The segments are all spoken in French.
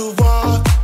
souvent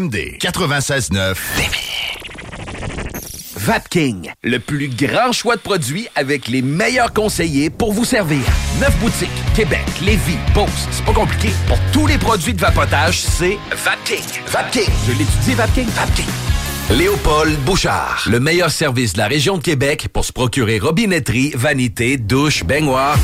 CJMD 96.9. Vapking, le plus grand choix de produits avec les meilleurs conseillers pour vous servir. Neuf boutiques, Québec, Lévis, Beauce, c'est pas compliqué. Pour tous les produits de vapotage, c'est Vapking. Vapking. Je l'étudie, Vapking. Vapking. Léopold Bouchard, le meilleur service de la région de Québec pour se procurer robinetterie, vanité, douche, baignoire.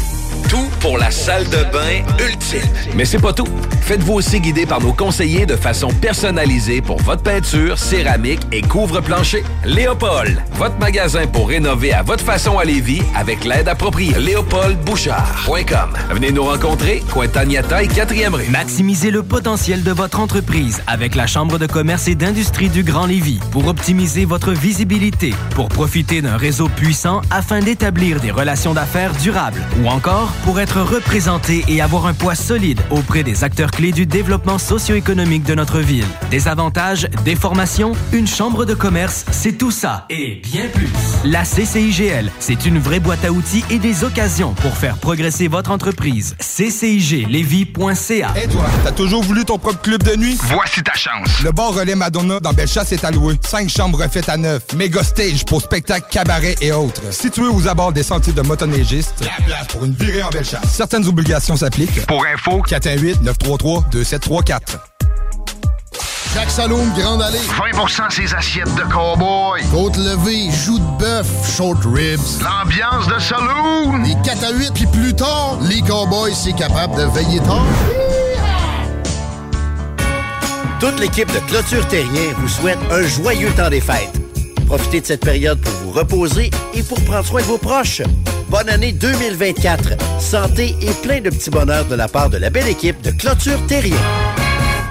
Tout pour la salle de bain ultime. Mais c'est pas tout. Faites-vous aussi guider par nos conseillers de façon personnalisée pour votre peinture, céramique et couvre-plancher. Léopold, votre magasin pour rénover à votre façon à Lévis avec l'aide appropriée. LéopoldBouchard.com. Venez nous rencontrer, Cointagnata et 4e rue. Maximisez le potentiel de votre entreprise avec la Chambre de commerce et d'industrie du Grand Lévis pour optimiser votre visibilité, pour profiter d'un réseau puissant afin d'établir des relations d'affaires durables ou encore pour être représenté et avoir un poids solide auprès des acteurs clés du développement socio-économique de notre ville. Des avantages, des formations, une chambre de commerce, c'est tout ça et bien plus. La CCIGL, c'est une vraie boîte à outils et des occasions pour faire progresser votre entreprise. CCIGLevy.ca Et toi, t'as toujours voulu ton propre club de nuit? Voici ta chance. Le bar Relais Madonna dans Bellechasse est alloué. Cinq chambres refaites à neuf. Méga stage pour spectacles, cabarets et autres. Situé aux abords des sentiers de motoneigistes. La place pour une virée en Bellechasse. Certaines obligations s'appliquent. Pour info, 418-933-2734. Chaque Saloon Grande Allée. 20% ses assiettes de cowboy. Côte levée, joues de bœuf, short ribs. L'ambiance de saloon. Les 4 à 8, puis plus tard, les cowboys, c'est capable de veiller tard. Toute l'équipe de Clôture Terrien vous souhaite un joyeux temps des fêtes. Profitez de cette période pour vous reposer et pour prendre soin de vos proches. Bonne année 2024. Santé et plein de petits bonheurs de la part de la belle équipe de Clôture Terrien.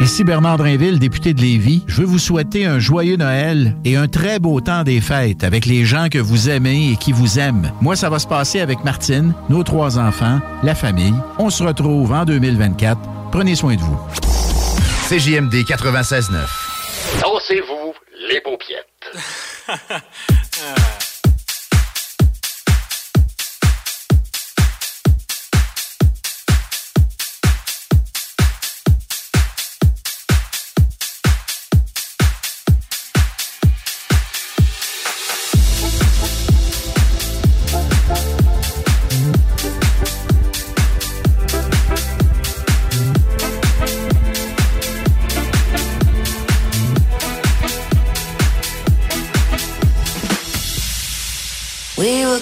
Ici Bernard Drinville, député de Lévis. Je veux vous souhaiter un joyeux Noël et un très beau temps des fêtes avec les gens que vous aimez et qui vous aiment. Moi, ça va se passer avec Martine, nos trois enfants, la famille. On se retrouve en 2024. Prenez soin de vous. CJMD 96.9. Dansez-vous les paupiètes.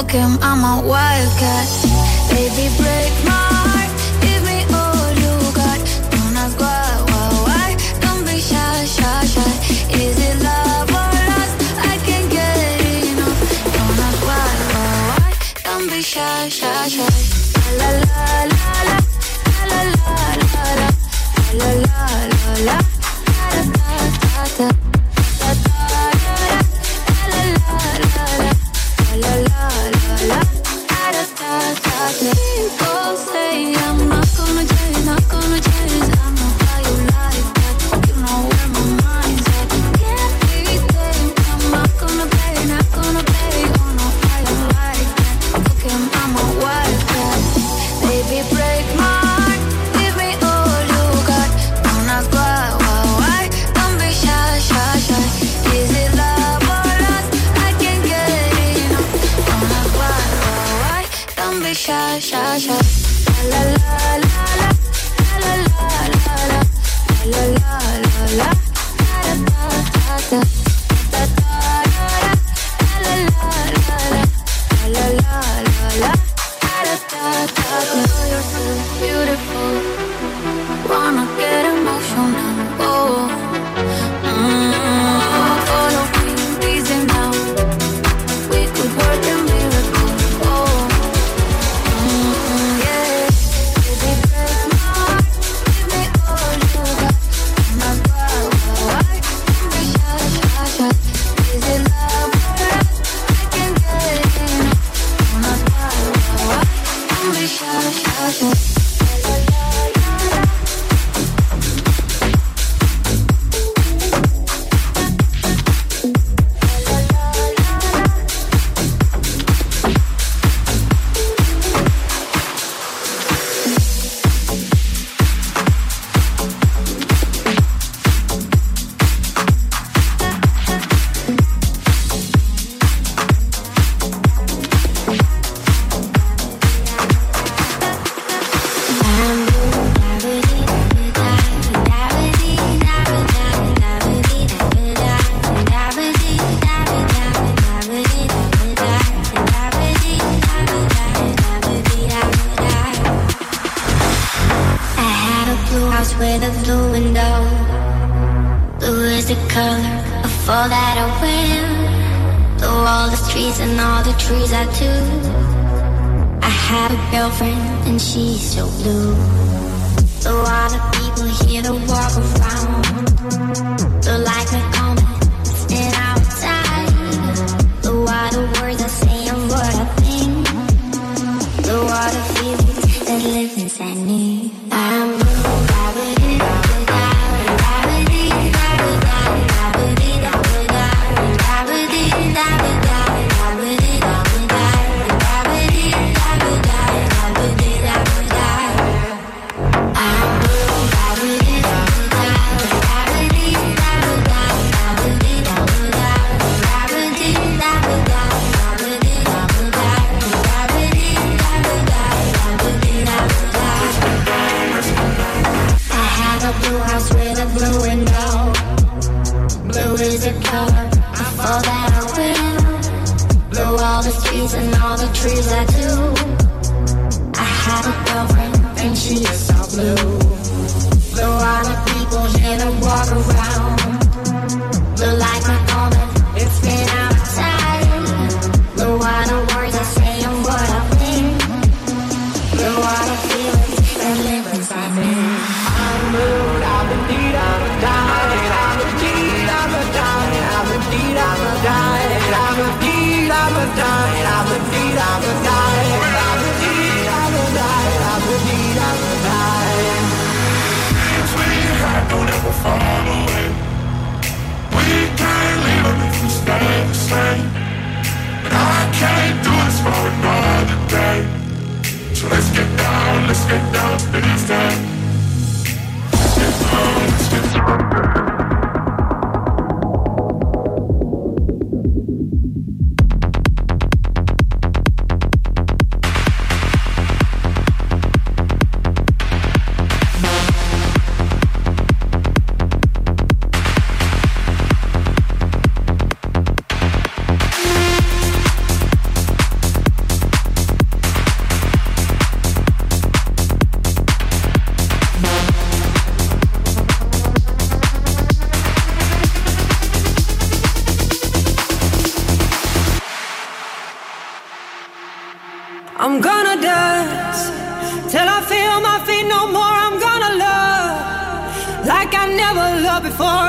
I'm a wildcat.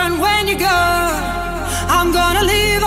And when you go, I'm gonna leave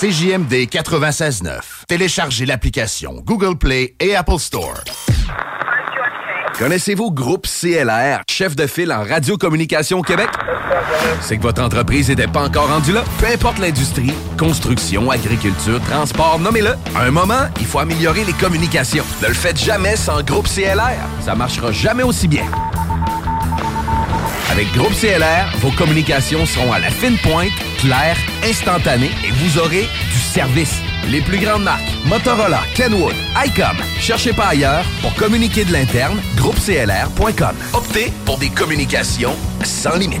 CJMD 96.9. Téléchargez l'application Google Play et Apple Store. Connaissez-vous Groupe CLR, chef de file en radiocommunication au Québec? C'est que votre entreprise n'était pas encore rendue là? Peu importe l'industrie, construction, agriculture, transport, nommez-le. À un moment, il faut améliorer les communications. Ne le faites jamais sans Groupe CLR. Ça marchera jamais aussi bien. Avec Groupe CLR, vos communications seront à la fine pointe, claires, instantanées et vous aurez du service. Les plus grandes marques, Motorola, Kenwood, ICOM. Cherchez pas ailleurs pour communiquer de l'interne, groupeclr.com. Optez pour des communications sans limite.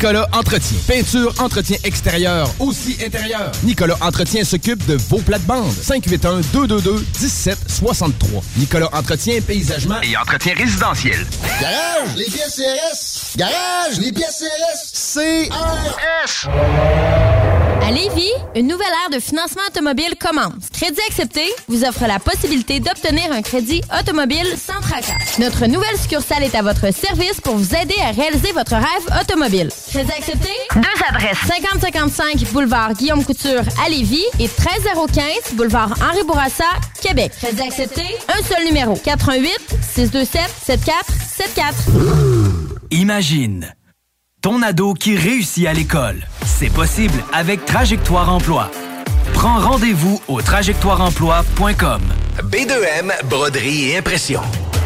Entretien. Peinture, entretien extérieur, aussi intérieur. Nicolas Entretien s'occupe de vos plates-bandes. 581-222-1763. Nicolas Entretien, paysagement Et entretien résidentiel. Garage, les pièces CRS. Garage, les pièces CRS. CRS. À Lévis, une nouvelle ère de financement automobile commence. Crédit accepté vous offre la possibilité d'obtenir un crédit automobile sans tracas. Notre nouvelle succursale est à votre service pour vous aider à réaliser votre rêve automobile. Crédit accepté? Deux adresses. 5055 boulevard Guillaume Couture à Lévis et 13015 boulevard Henri Bourassa, Québec. Crédit accepté? Un seul numéro. 88 627 7474. Imagine ton ado qui réussit à l'école. C'est possible avec Trajectoire Emploi. Prends rendez-vous au trajectoireemploi.com. B2M, broderie et impression.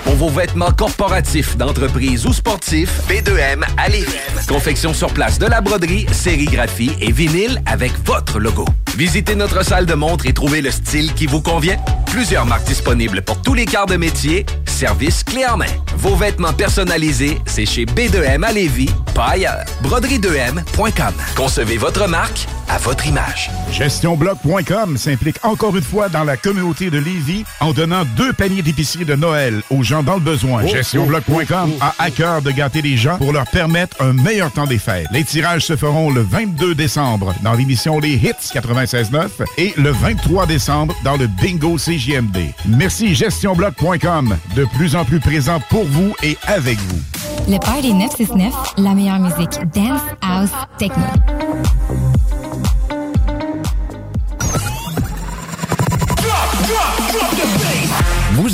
Pour vos vêtements corporatifs, d'entreprise ou sportifs, B2M à Lévis. Confection sur place de la broderie, sérigraphie et vinyle avec votre logo. Visitez notre salle de montre et trouvez le style qui vous convient. Plusieurs marques disponibles pour tous les quarts de métier. Service clé en main. Vos vêtements personnalisés, c'est chez B2M à Lévis, pas ailleurs. Broderie2M.com. Concevez votre marque à votre image. GestionBloc.com s'implique encore une fois dans la communauté de Lévis en donnant deux paniers d'épicerie de Noël aux gens dans le besoin. Oh, GestionBloc.com a à cœur de gâter les gens pour leur permettre un meilleur temps des fêtes. Les tirages se feront le 22 décembre dans l'émission Les Hits 96.9 et le 23 décembre dans le Bingo CJMD. Merci GestionBloc.com, de plus en plus présent pour vous et avec vous. Le Party 969, la meilleure musique dance, house, techno.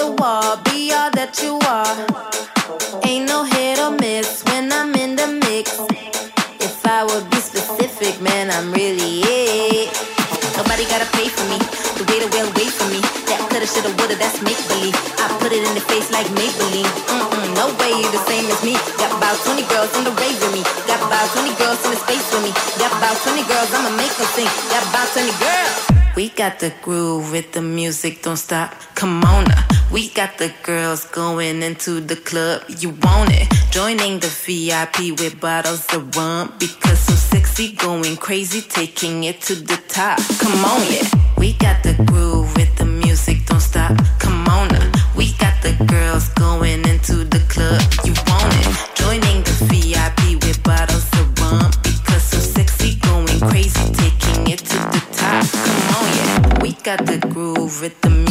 The wall, be all that you are. Ain't no hit or miss when I'm in the mix. If I would be specific, man, I'm really it. Nobody gotta pay for me. The way the well wait for me. That coulda, shoulda, woulda, that's make believe. I put it in the face like Maybelline. Mm-mm, no way you the same as me. Got about 20 girls in the rave with me. Got about 20 girls in the space with me. Got about 20 girls, I'ma make them sing. Got about 20 girls. We got the groove with the music, don't stop. Come on. We got the girls going into the club. You want it? Joining the VIP with bottles of rum. Because so sexy, going crazy, taking it to the top. Come on, yeah. We got the groove with the music, don't stop. Come on. We got the girls going into the club. Got the groove with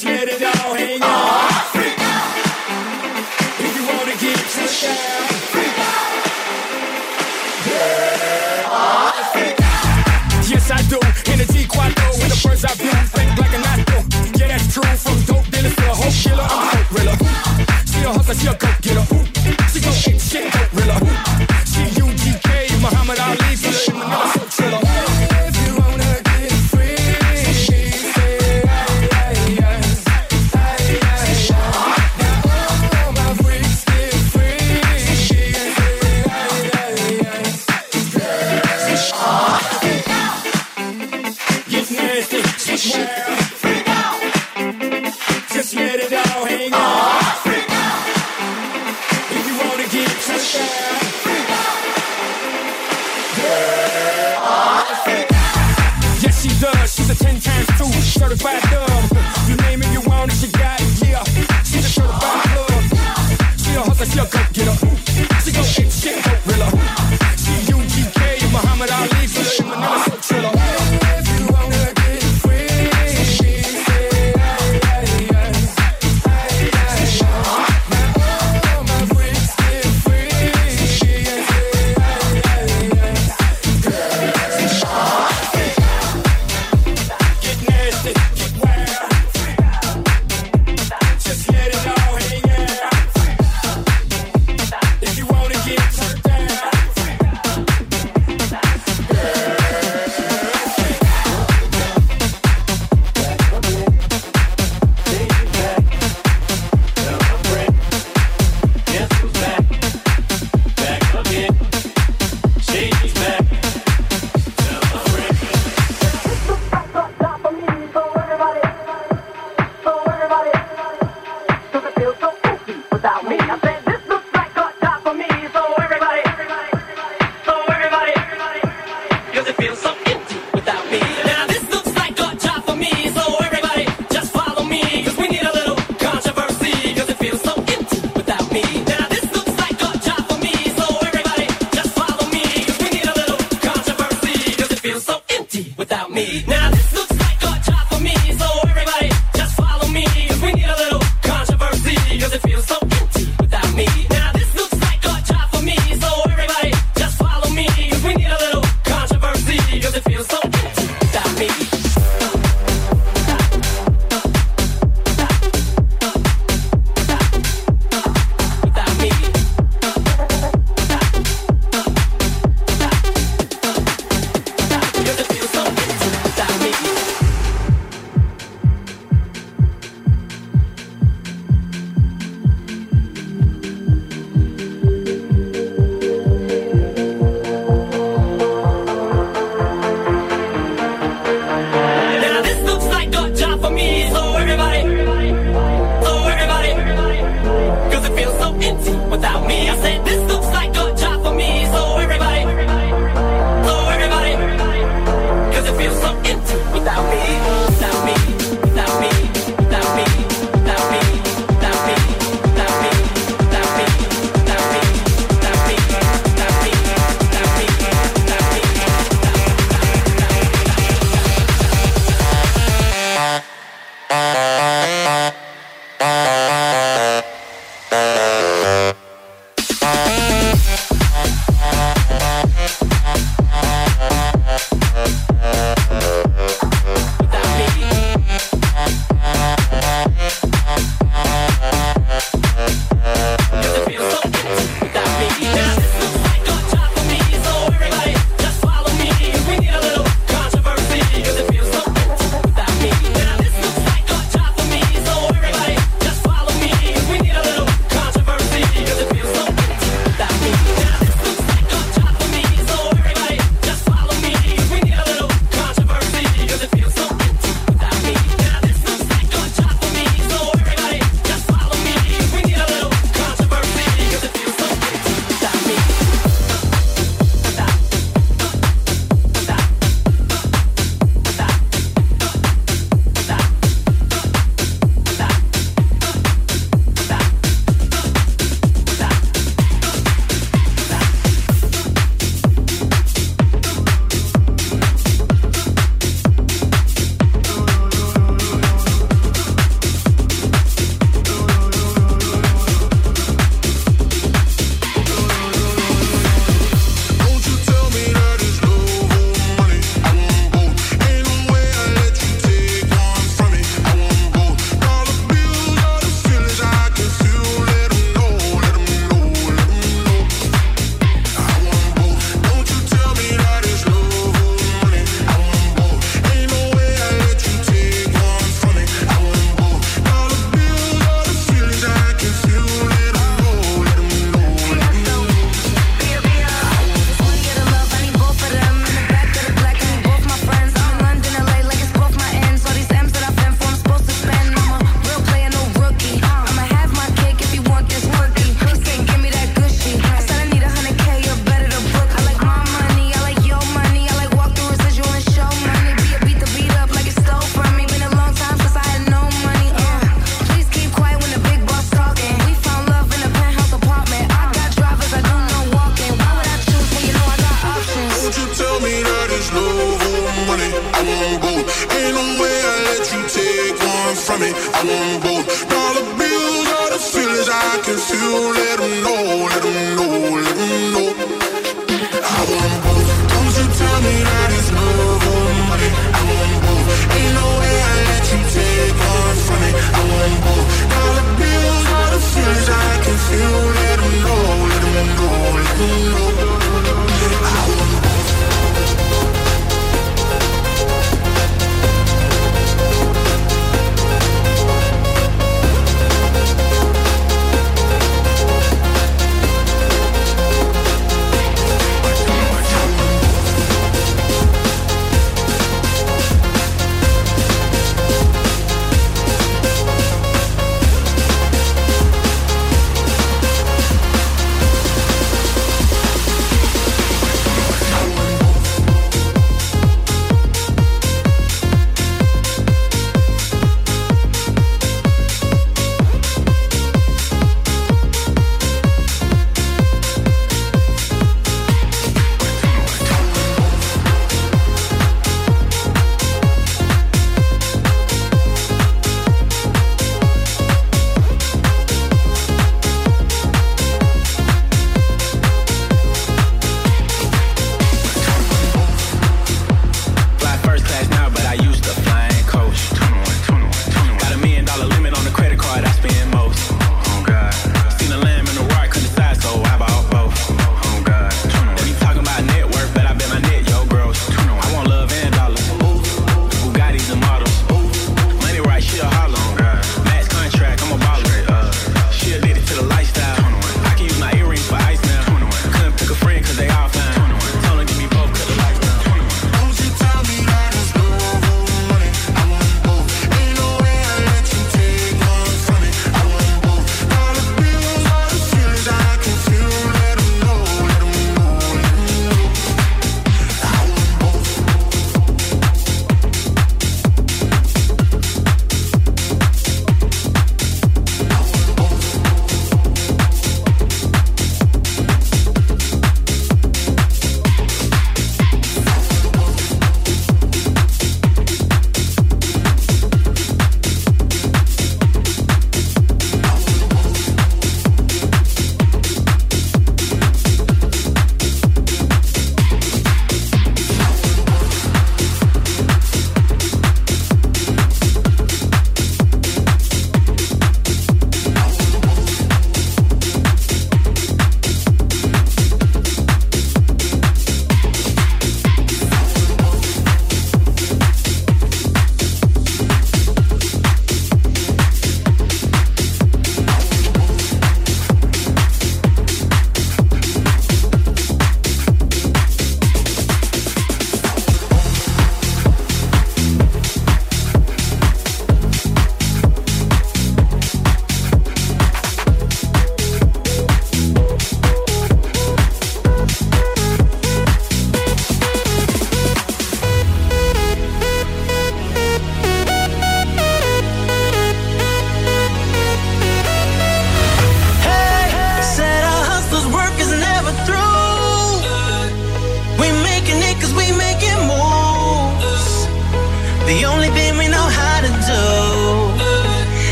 just let it all hang out. Freak out. If you wanna get freak out. Yeah, uh, freak out. Yes, I do. Quadro, the birds think like a. Yeah, that's true. From dope to I'm a coke riller. A hustler, she a coke getter. Shit, shit,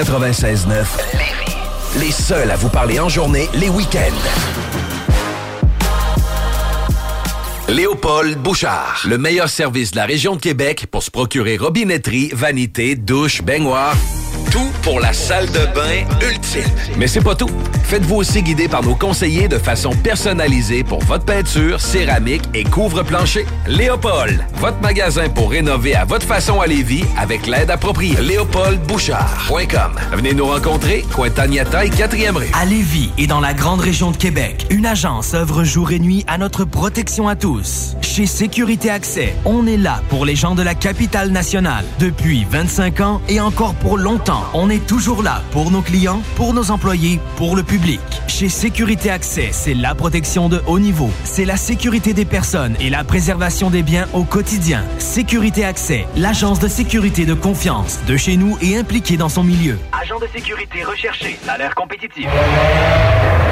96.9. Les seuls à vous parler en journée, les week-ends. Léopold Bouchard. Le meilleur service de la région de Québec pour se procurer robinetterie, vanité, douche, baignoire. Tout pour la salle de bain ultime. Mais c'est pas tout. Faites-vous aussi guider par nos conseillers de façon personnalisée pour votre peinture, céramique et couvre-plancher. Léopold, votre magasin pour rénover à votre façon à Lévis avec l'aide appropriée. LéopoldBouchard.com. Venez nous rencontrer, Cointagnata et 4e rue. À Lévis et dans la grande région de Québec, une agence œuvre jour et nuit à notre protection à tous. Chez Sécurité Accès, on est là pour les gens de la capitale nationale. Depuis 25 ans et encore pour longtemps, on est toujours là pour nos clients, pour nos employés, pour le public. Chez Sécurité Accès, c'est la protection de haut niveau. C'est la sécurité des personnes et la préservation des biens au quotidien. Sécurité Accès, l'agence de sécurité de confiance de chez nous et impliquée dans son milieu. Agent de sécurité recherché, salaire compétitif.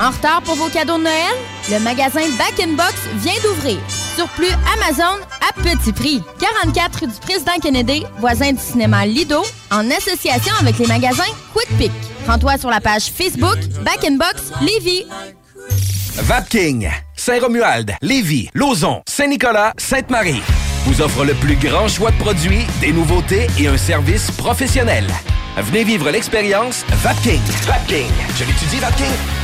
En retard pour vos cadeaux de Noël? Le magasin Back Box vient d'ouvrir. Surplus Amazon à petit prix. 44 rue du Président Kennedy, voisin du cinéma Lido, en association avec les magasins Quick Pick. Rends-toi sur la page Facebook Back Box Lévis. Vapking, Saint-Romuald, Lévis, Lauson, Saint-Nicolas, Sainte-Marie vous offre le plus grand choix de produits, des nouveautés et un service professionnel. Venez vivre l'expérience Vapking. Vapking. Je l'étudie, Vapking.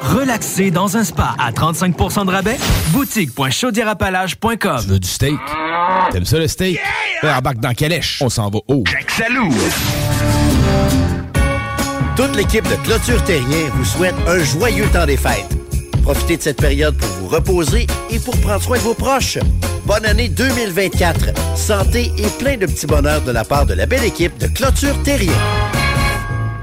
Relaxer dans un spa à 35 % de rabais. Boutique.chaudierapalage.com. Tu veux du steak? T'aimes ça le steak? Yeah! Ben, embarque dans Calèche. On s'en va haut. Jack Salou! Toute l'équipe de Clôture Terrien vous souhaite un joyeux temps des fêtes. Profitez de cette période pour vous reposer et pour prendre soin de vos proches. Bonne année 2024. Santé et plein de petits bonheurs de la part de la belle équipe de Clôture Terrien.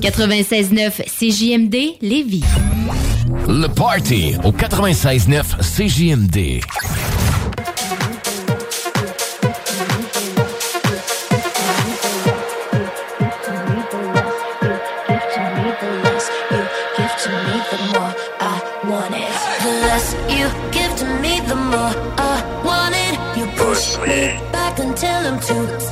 96.9 CJMD Lévis. Le Party au 96.9 CJMD. tell him to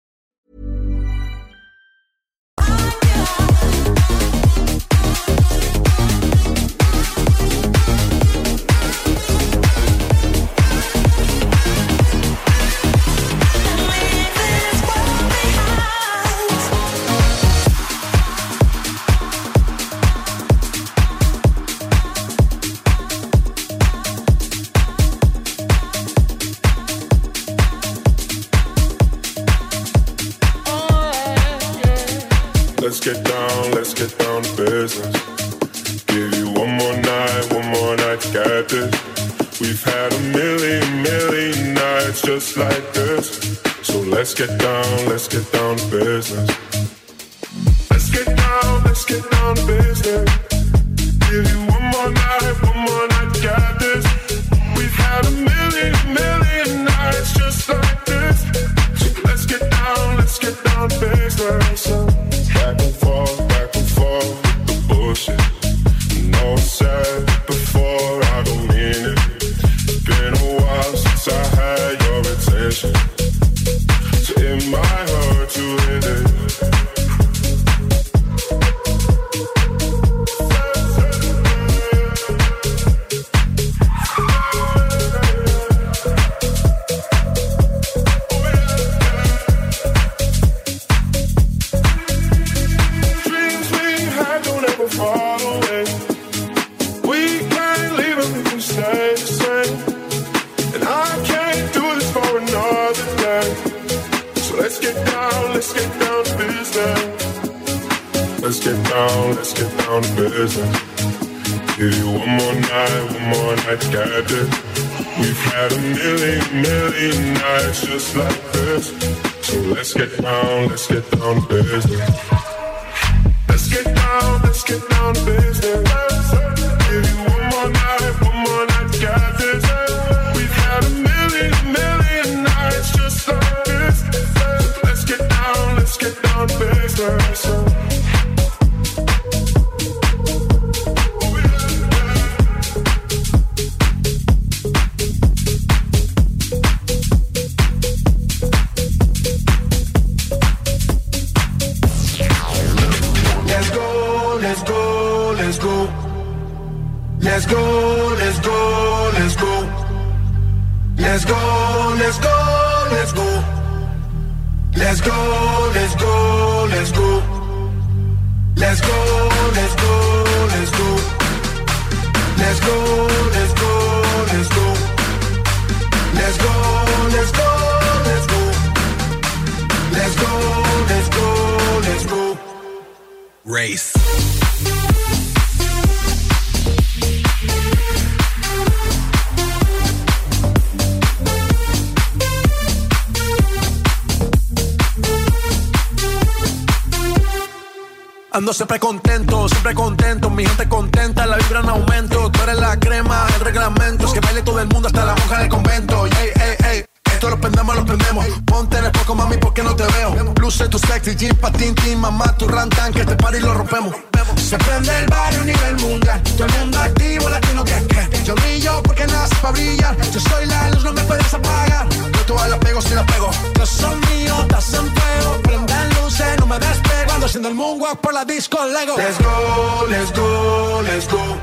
veo. Luce tu sexy jean, patín, mamá, tu rantan, que este party lo rompemos. Se prende el barrio a nivel mundial. Todo el mundo activo, latino que que. Yo brillo porque nace para brillar. Yo soy la luz, no me puedes apagar. Yo todas las pego si las pego. Yo son míos, estás en fuego. Prendan luces, no me despego. Ando haciendo el moonwalk por la disco Lego. Let's go, let's go, let's go.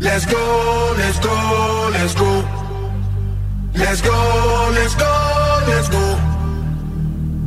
Let's go, let's go, let's go. Let's go, let's go, let's go.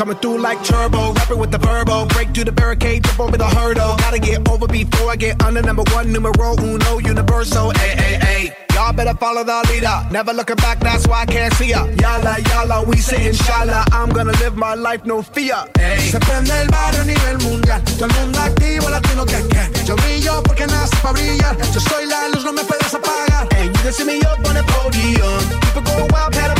Coming through like turbo, rapping with the verbo. Break through the barricade, jump over the hurdle. Gotta get over before I get under number one, numero uno, universal. Ay, ay, ay. Y'all better follow the leader. Never looking back, that's why I can't see ya. Yala, yala, we say inshallah. I'm gonna live my life, no fear. Ay. Se prende el barrio a nivel mundial. Todo el mundo activo, latino que que. Yo brillo porque nací para brillar. Yo soy la luz, no me puedes apagar. Hey, you can see me up on the podium. People go wild, pandemonium.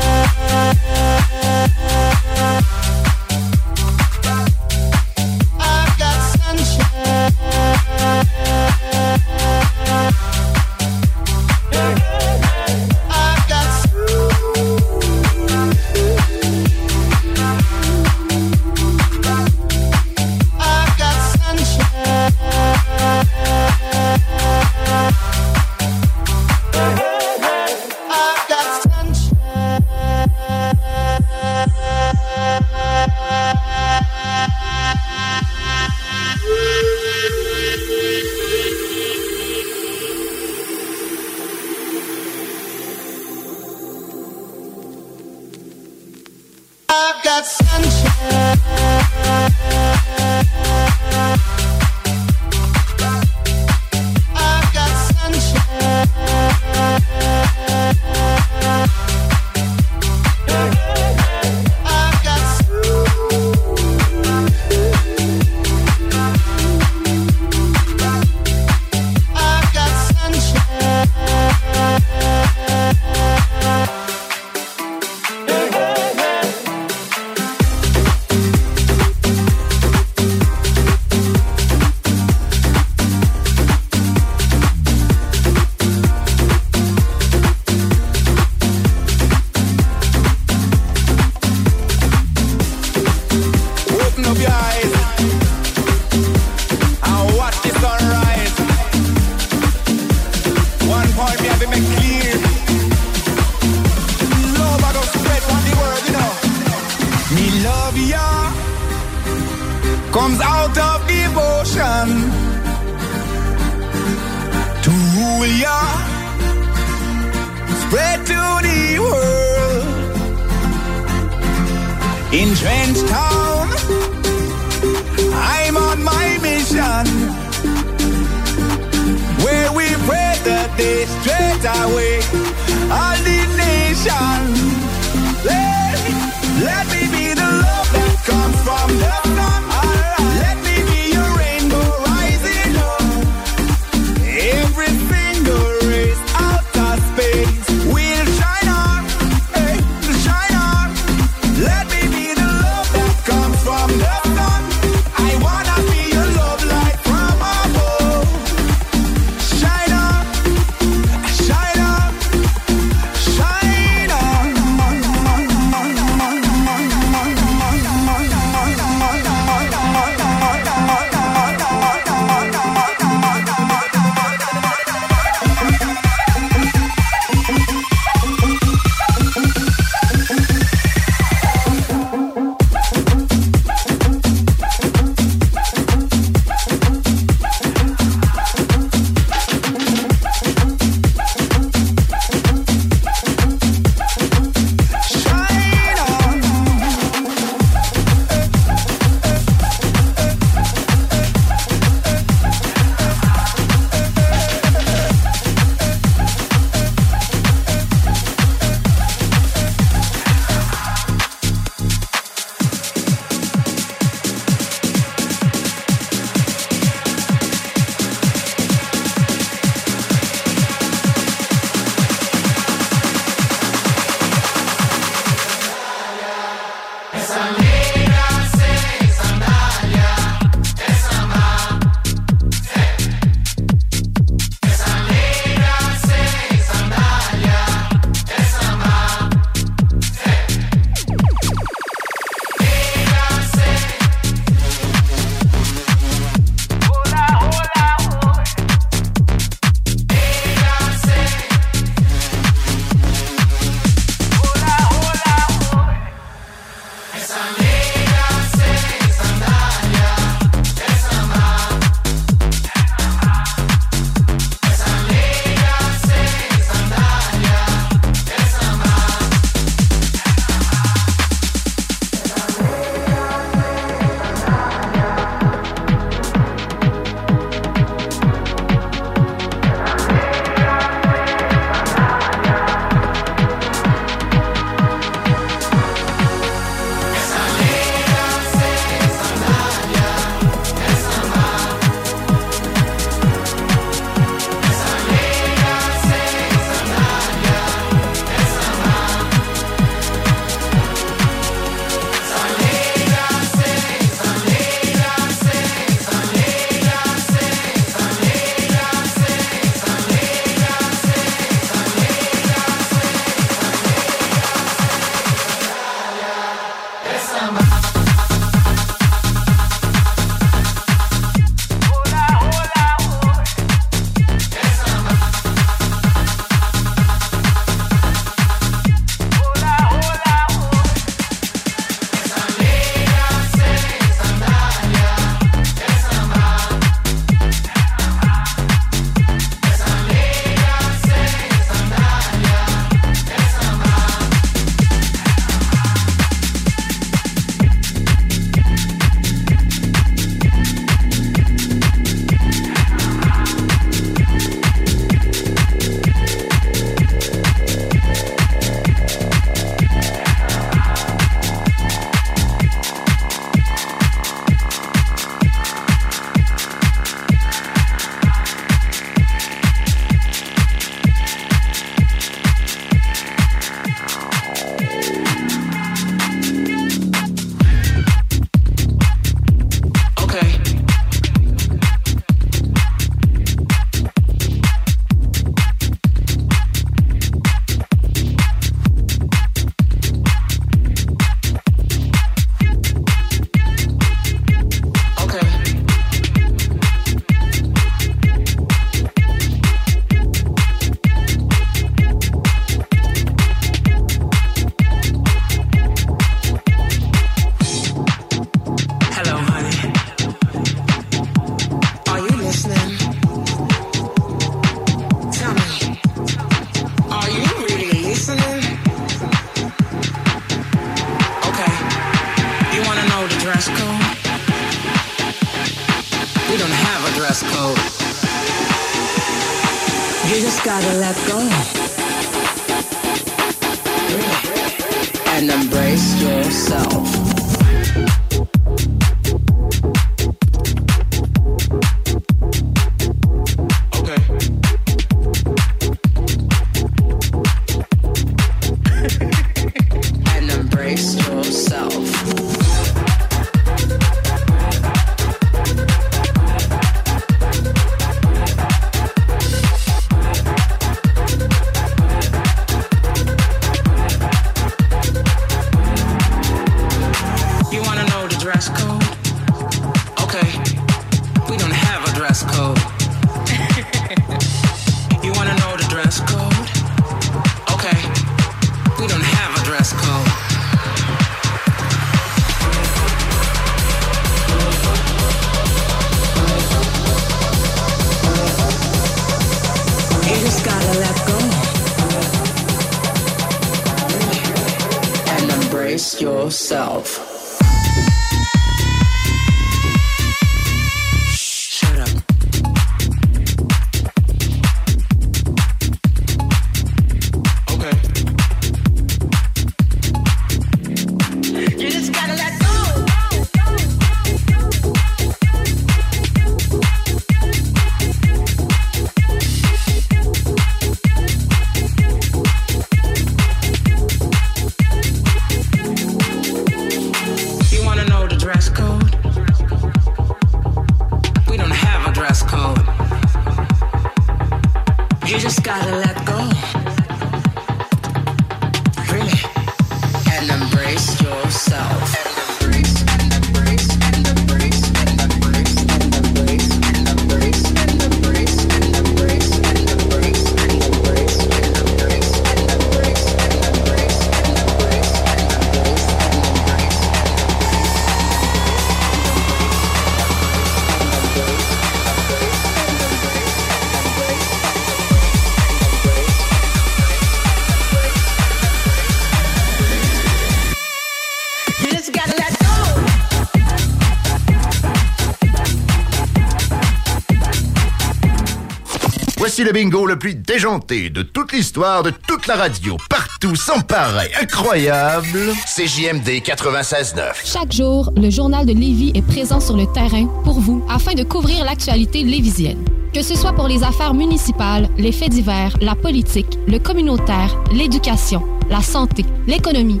Le bingo le plus déjanté de toute l'histoire de toute la radio, partout, sans pareil, incroyable. CJMD 96.9. Chaque jour, le journal de Lévis est présent sur le terrain pour vous afin de couvrir l'actualité lévisienne. Que ce soit pour les affaires municipales, les faits divers, la politique, le communautaire, l'éducation, la santé, l'économie,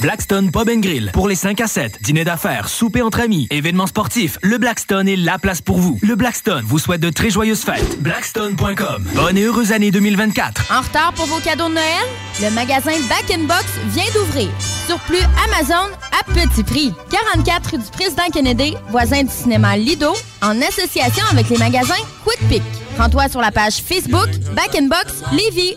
Blackstone Pub and Grill. Pour les 5 à 7, dîner d'affaires, souper entre amis, événements sportifs, le Blackstone est la place pour vous. Le Blackstone vous souhaite de très joyeuses fêtes. Blackstone.com. Bonne et heureuse année 2024. En retard pour vos cadeaux de Noël? Le magasin Back in Box vient d'ouvrir. Surplus Amazon à petit prix. 44 rue du Président Kennedy, voisin du cinéma Lido, en association avec les magasins Quick Pick. Rends-toi sur la page Facebook Back in Box Lévis.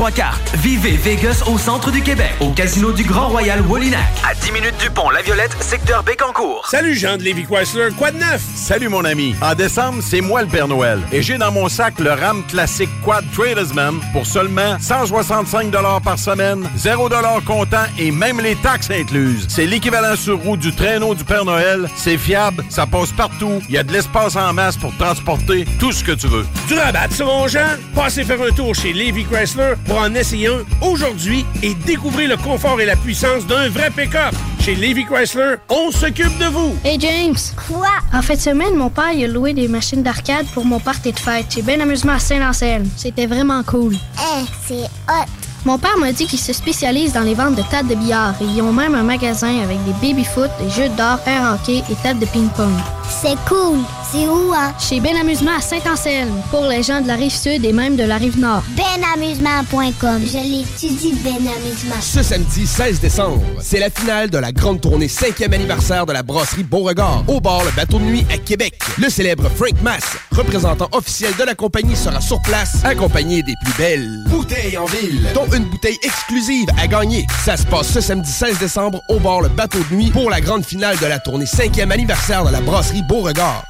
3 cartes. Vivez Vegas au centre du Québec, au casino du Grand Royal Woolinac. À 10 minutes du pont La Violette, secteur Bécancourt. Salut Jean de Lévi Chrysler, quoi de neuf? Salut mon ami. En décembre, c'est moi le Père Noël. Et j'ai dans mon sac le RAM classique Quad Tradesman pour seulement 165 par semaine, 0 comptant et même les taxes incluses. C'est l'équivalent sur roue du traîneau du Père Noël. C'est fiable, ça passe partout. Il y a de l'espace en masse pour transporter tout ce que tu veux. Du rabat sur mon Jean? Passez faire un tour chez Lévi Chrysler pour en essayer un aujourd'hui et découvrir le confort et la puissance d'un vrai pick-up. Chez Lévi Chrysler, on s'occupe de vous. Hey James! Quoi? En fin de semaine, mon père il a loué des machines d'arcade pour mon party de fête. J'ai bien amusement à Saint-Anselme. C'était vraiment cool. Eh, c'est hot. Mon père m'a dit qu'il se spécialise dans les ventes de tables de billard et ils ont même un magasin avec des baby-foot, des jeux d'or, air hockey et tables de ping-pong. C'est cool. C'est où, hein? Chez Ben Amusement à Saint-Anselme, pour les gens de la rive sud et même de la rive nord. Benamusement.com. Je l'étudie, Ben Amusement. Ce samedi 16 décembre, c'est la finale de la grande tournée 5e anniversaire de la brasserie Beauregard, au bar Le Bateau de Nuit à Québec. Le célèbre Frank Mass, représentant officiel de la compagnie, sera sur place, accompagné des plus belles bouteilles en ville, dont une bouteille exclusive à gagner. Ça se passe ce samedi 16 décembre au bar Le Bateau de Nuit pour la grande finale de la tournée 5e anniversaire de la brasserie Beauregard.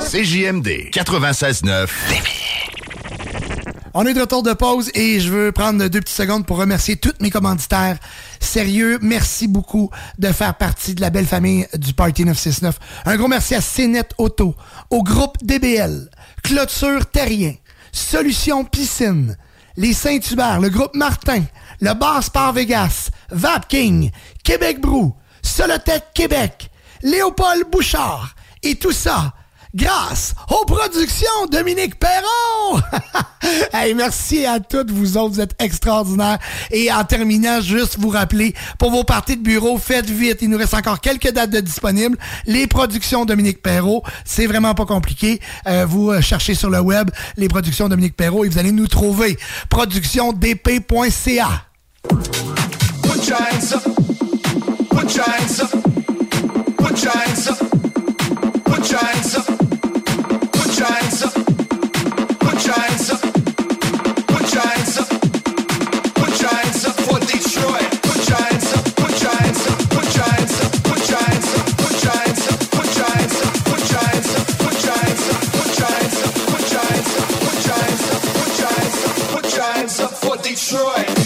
CJMD 96.9 On est de retour de pause et je veux prendre deux petites secondes pour remercier tous mes commanditaires. Sérieux, merci beaucoup de faire partie de la belle famille du Party 969. Un gros merci à CNET Auto, au groupe DBL, Clôture Terrien, Solution Piscine, les Saint-Hubert, le groupe Martin, le Bar Sport Vegas, Vapking, Québec Brou, Solotech Québec, Léopold Bouchard et tout ça grâce aux productions Dominique Perron. hey, merci à toutes vous autres, vous êtes extraordinaires. Et en terminant, juste vous rappeler, pour vos parties de bureau, faites vite. Il nous reste encore quelques dates de disponibles. Les productions Dominique Perrault, c'est vraiment pas compliqué. Euh, vous euh, cherchez sur le web les productions Dominique Perrault et vous allez nous trouver. Productiondp.ca. Detroit.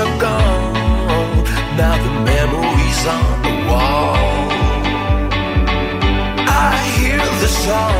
are gone. Now the memories on the wall. I hear the song.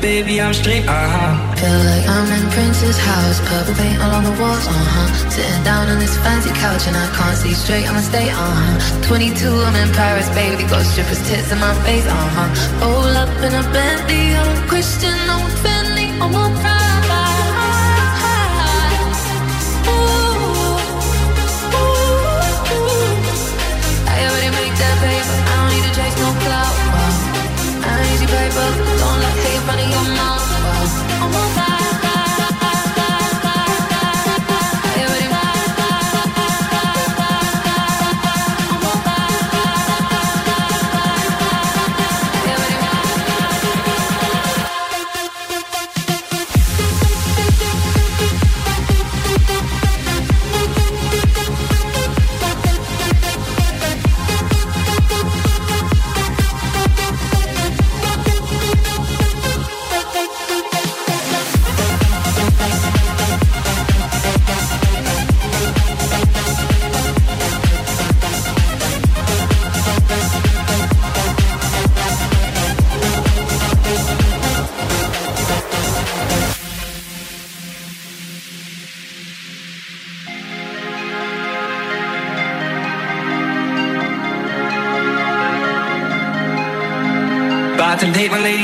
baby, I'm straight, aha. Feel like I'm in Prince's house, purple paint all on the walls, uh huh. Sitting down on this fancy couch and I can't see straight, I'ma stay, uh huh. 22, I'm in Paris, baby, got strippers' tits in my face, uh huh. Roll up in a Bentley, I'm Christian, I'm Fendi, I'm on Prada.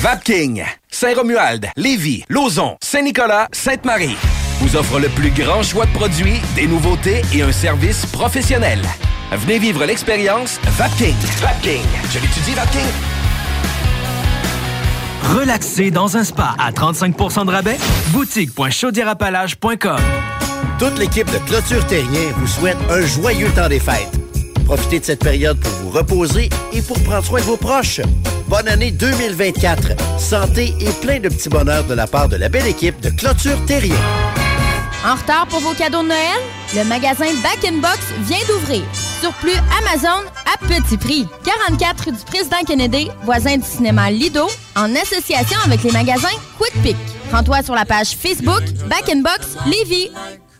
Vapking, Saint-Romuald, Lévis, Lauson, Saint-Nicolas, Sainte-Marie vous offre le plus grand choix de produits, des nouveautés et un service professionnel. Venez vivre l'expérience Vapking. Vapking. Je l'étudie, Vapking. Relaxer dans un spa à 35% de rabais? Boutique.chaudierapalage.com Toute l'équipe de Clôture Terrien vous souhaite un joyeux temps des fêtes. Profitez de cette période pour vous reposer et pour prendre soin de vos proches. Bonne année 2024. Santé et plein de petits bonheurs de la part de la belle équipe de Clôture Terrien. En retard pour vos cadeaux de Noël? Le magasin Back in Box vient d'ouvrir. Surplus Amazon à petit prix. 44 rue du Président Kennedy, voisin du cinéma Lido, en association avec les magasins Quick Pick. Rends-toi sur la page Facebook Back in Box Lévis.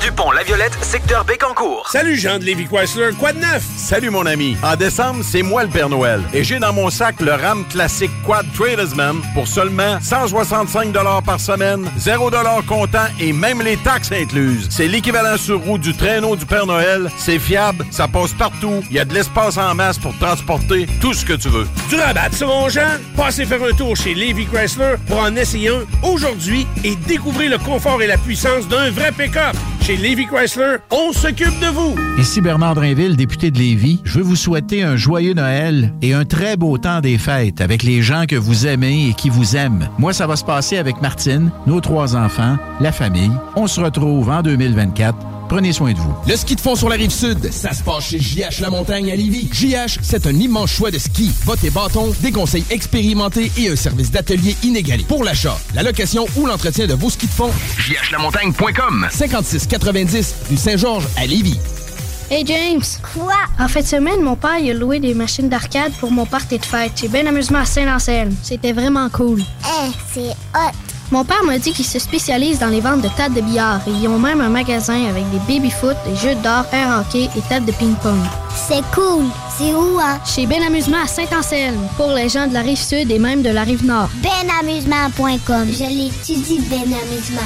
du pont La Violette, secteur Bécancourt. Salut Jean de Lévis Chrysler, quoi de neuf? Salut mon ami. En décembre, c'est moi le Père Noël. Et j'ai dans mon sac le RAM classique Quad Tradesman pour seulement 165 par semaine, 0 comptant et même les taxes incluses. C'est l'équivalent sur roue du traîneau du Père Noël. C'est fiable, ça passe partout. Il y a de l'espace en masse pour transporter tout ce que tu veux. Du rabat sur mon Jean? Passez faire un tour chez Lévis Chrysler pour en essayer un aujourd'hui et découvrir le confort et la puissance d'un vrai pick-up. Chez Chrysler, on s'occupe de vous. Ici Bernard Drinville, député de Lévis. Je veux vous souhaiter un joyeux Noël et un très beau temps des fêtes avec les gens que vous aimez et qui vous aiment. Moi, ça va se passer avec Martine, nos trois enfants, la famille. On se retrouve en 2024. Prenez soin de vous. Le ski de fond sur la rive sud, ça se passe chez JH La Montagne à Lévis. JH, c'est un immense choix de ski. Bottes et bâtons, des conseils expérimentés et un service d'atelier inégalé. Pour l'achat, la location ou l'entretien de vos skis de fond, jhlamontagne.com 5690 rue Saint-Georges à Lévis. Hey James! Quoi? En fin de semaine, mon père il a loué des machines d'arcade pour mon party de fête. J'ai bien amusement à Saint-Anselme. C'était vraiment cool. Eh, c'est hot! Mon père m'a dit qu'il se spécialise dans les ventes de tables de billard et ils ont même un magasin avec des baby-foot, des jeux d'or, air hockey et tables de ping-pong. C'est cool! C'est où, hein? Chez Ben Amusement à Saint-Anselme, pour les gens de la rive sud et même de la rive nord. Benamusement.com. Je l'étudie, Ben Amusement.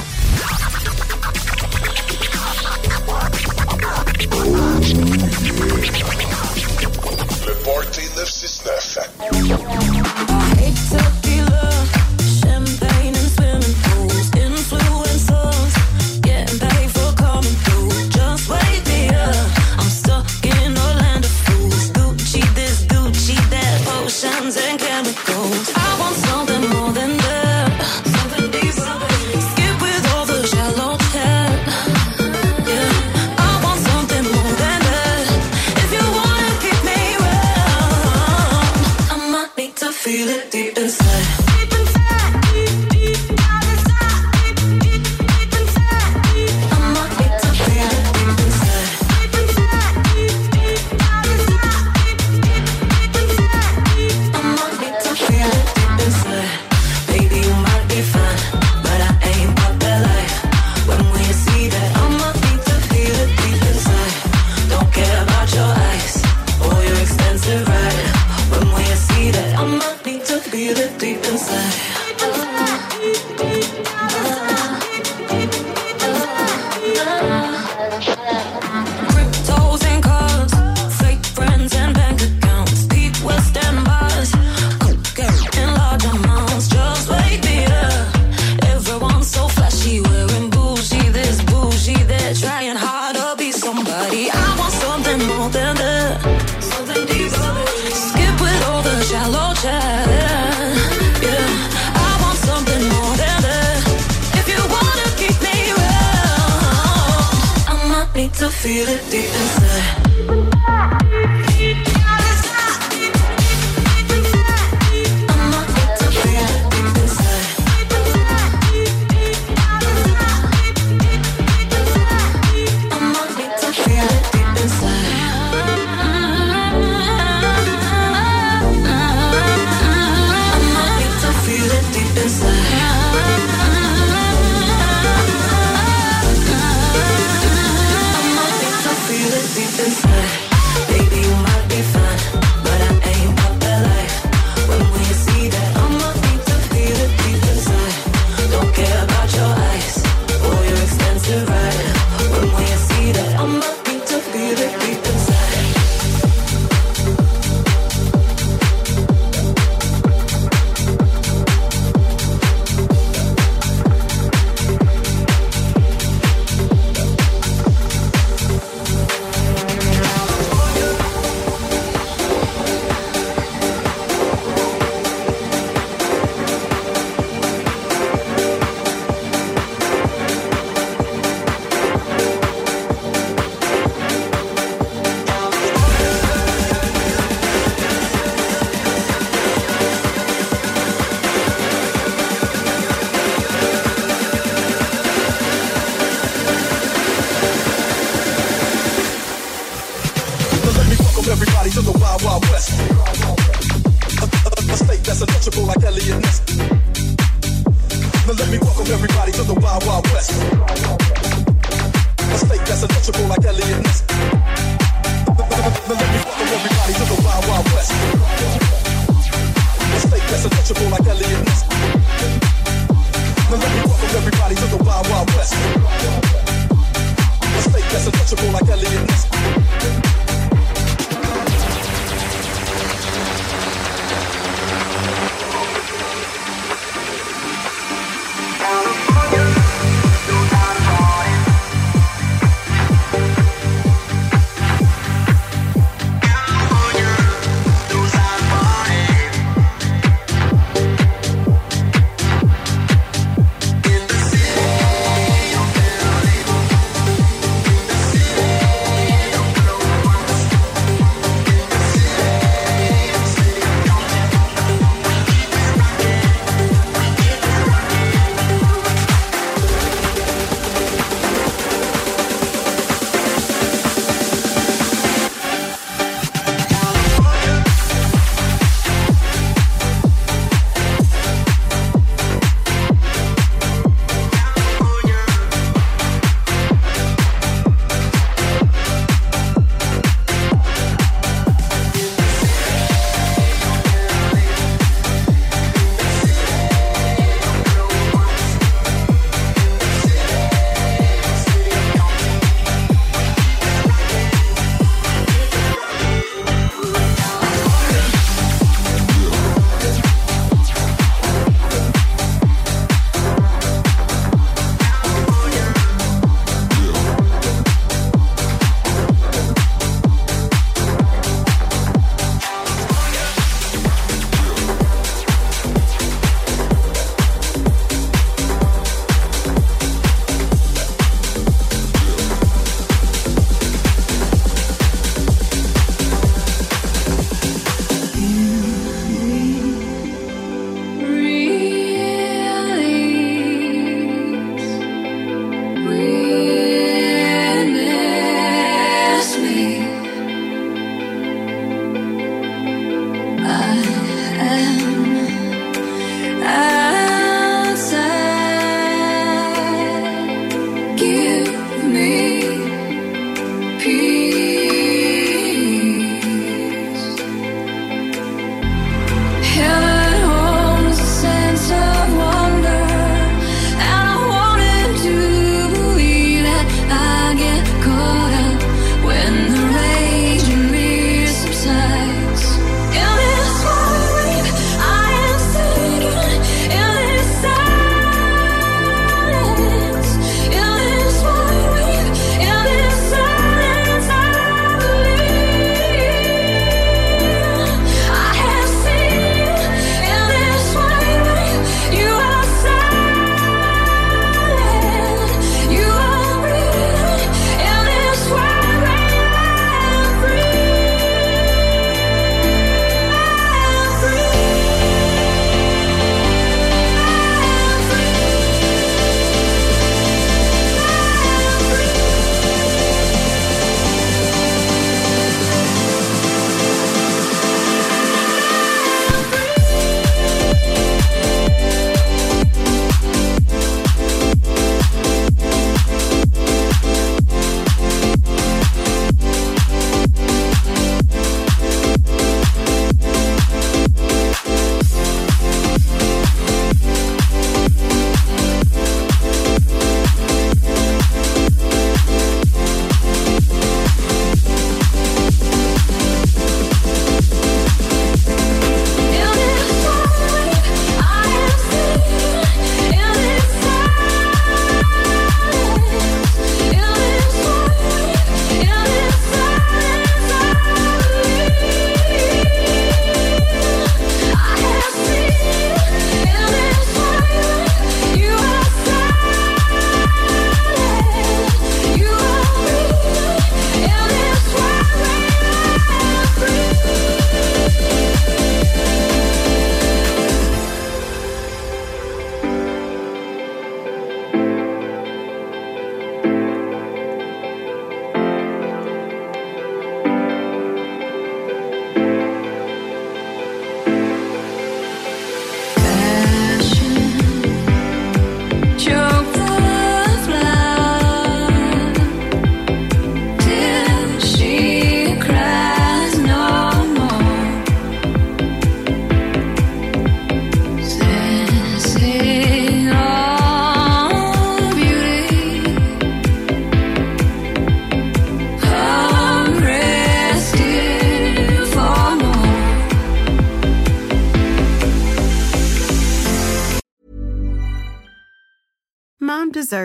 Le Party 969.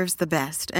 Deserves the best,